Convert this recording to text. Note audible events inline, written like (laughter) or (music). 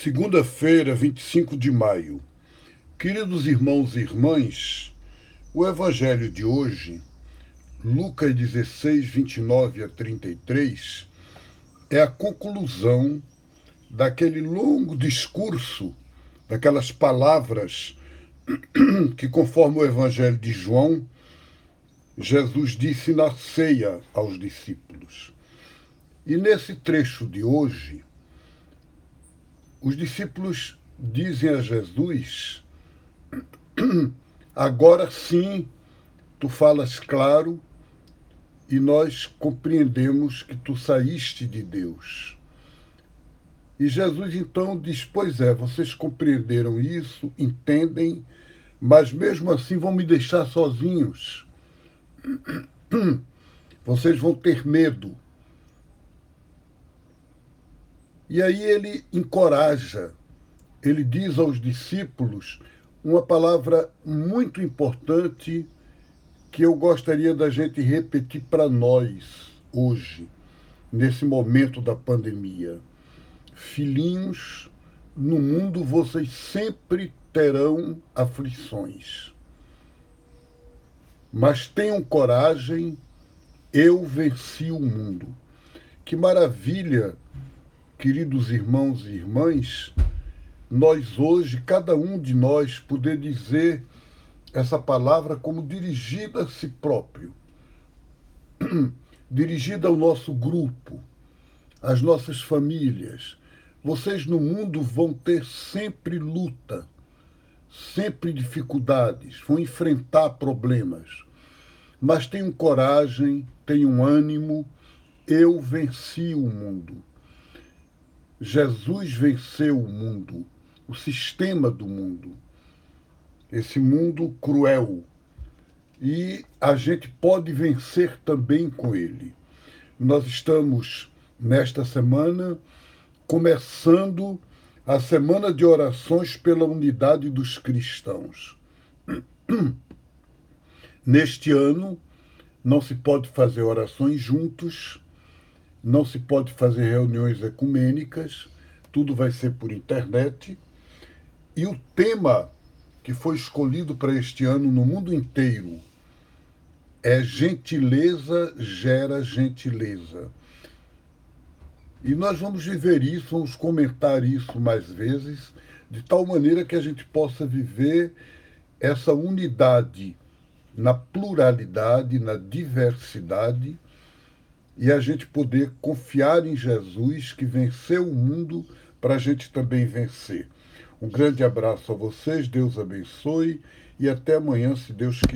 Segunda-feira, 25 de maio. Queridos irmãos e irmãs, o evangelho de hoje, Lucas 16, 29 a 33, é a conclusão daquele longo discurso, daquelas palavras (clears throat) que, conforme o evangelho de João, Jesus disse na ceia aos discípulos. E nesse trecho de hoje, os discípulos dizem a Jesus: agora sim tu falas claro e nós compreendemos que tu saíste de Deus. E Jesus então diz: Pois é, vocês compreenderam isso, entendem, mas mesmo assim vão me deixar sozinhos. (clears throat) Vocês vão ter medo. E aí ele encoraja, ele diz aos discípulos uma palavra muito importante que eu gostaria da gente repetir para nós hoje, nesse momento da pandemia. Filhinhos, no mundo vocês sempre terão aflições. Mas tenham coragem, eu venci o mundo. Que maravilha queridos irmãos e irmãs, nós hoje, cada um de nós, poder dizer essa palavra como dirigida a si próprio, (clears throat) dirigida ao nosso grupo, às nossas famílias. Vocês no mundo vão ter sempre luta, sempre dificuldades, vão enfrentar problemas. Mas tenham coragem, tenham ânimo, eu venci o mundo. Jesus venceu o mundo, o sistema do mundo, esse mundo cruel. E a gente pode vencer também com ele. Nós estamos, nesta semana, começando a semana de orações pela unidade dos cristãos. (clears throat) Neste ano, não se pode fazer orações juntos, não se pode fazer reuniões ecumênicas, tudo vai ser por internet. E o tema que foi escolhido para este ano no mundo inteiro é gentileza gera gentileza. E nós vamos viver isso, vamos comentar isso mais vezes, de tal maneira que a gente possa viver essa unidade na pluralidade, na diversidade e a gente poder confiar em Jesus que venceu o mundo para a gente também vencer. Um grande abraço a vocês, Deus abençoe e até amanhã, se Deus quiser.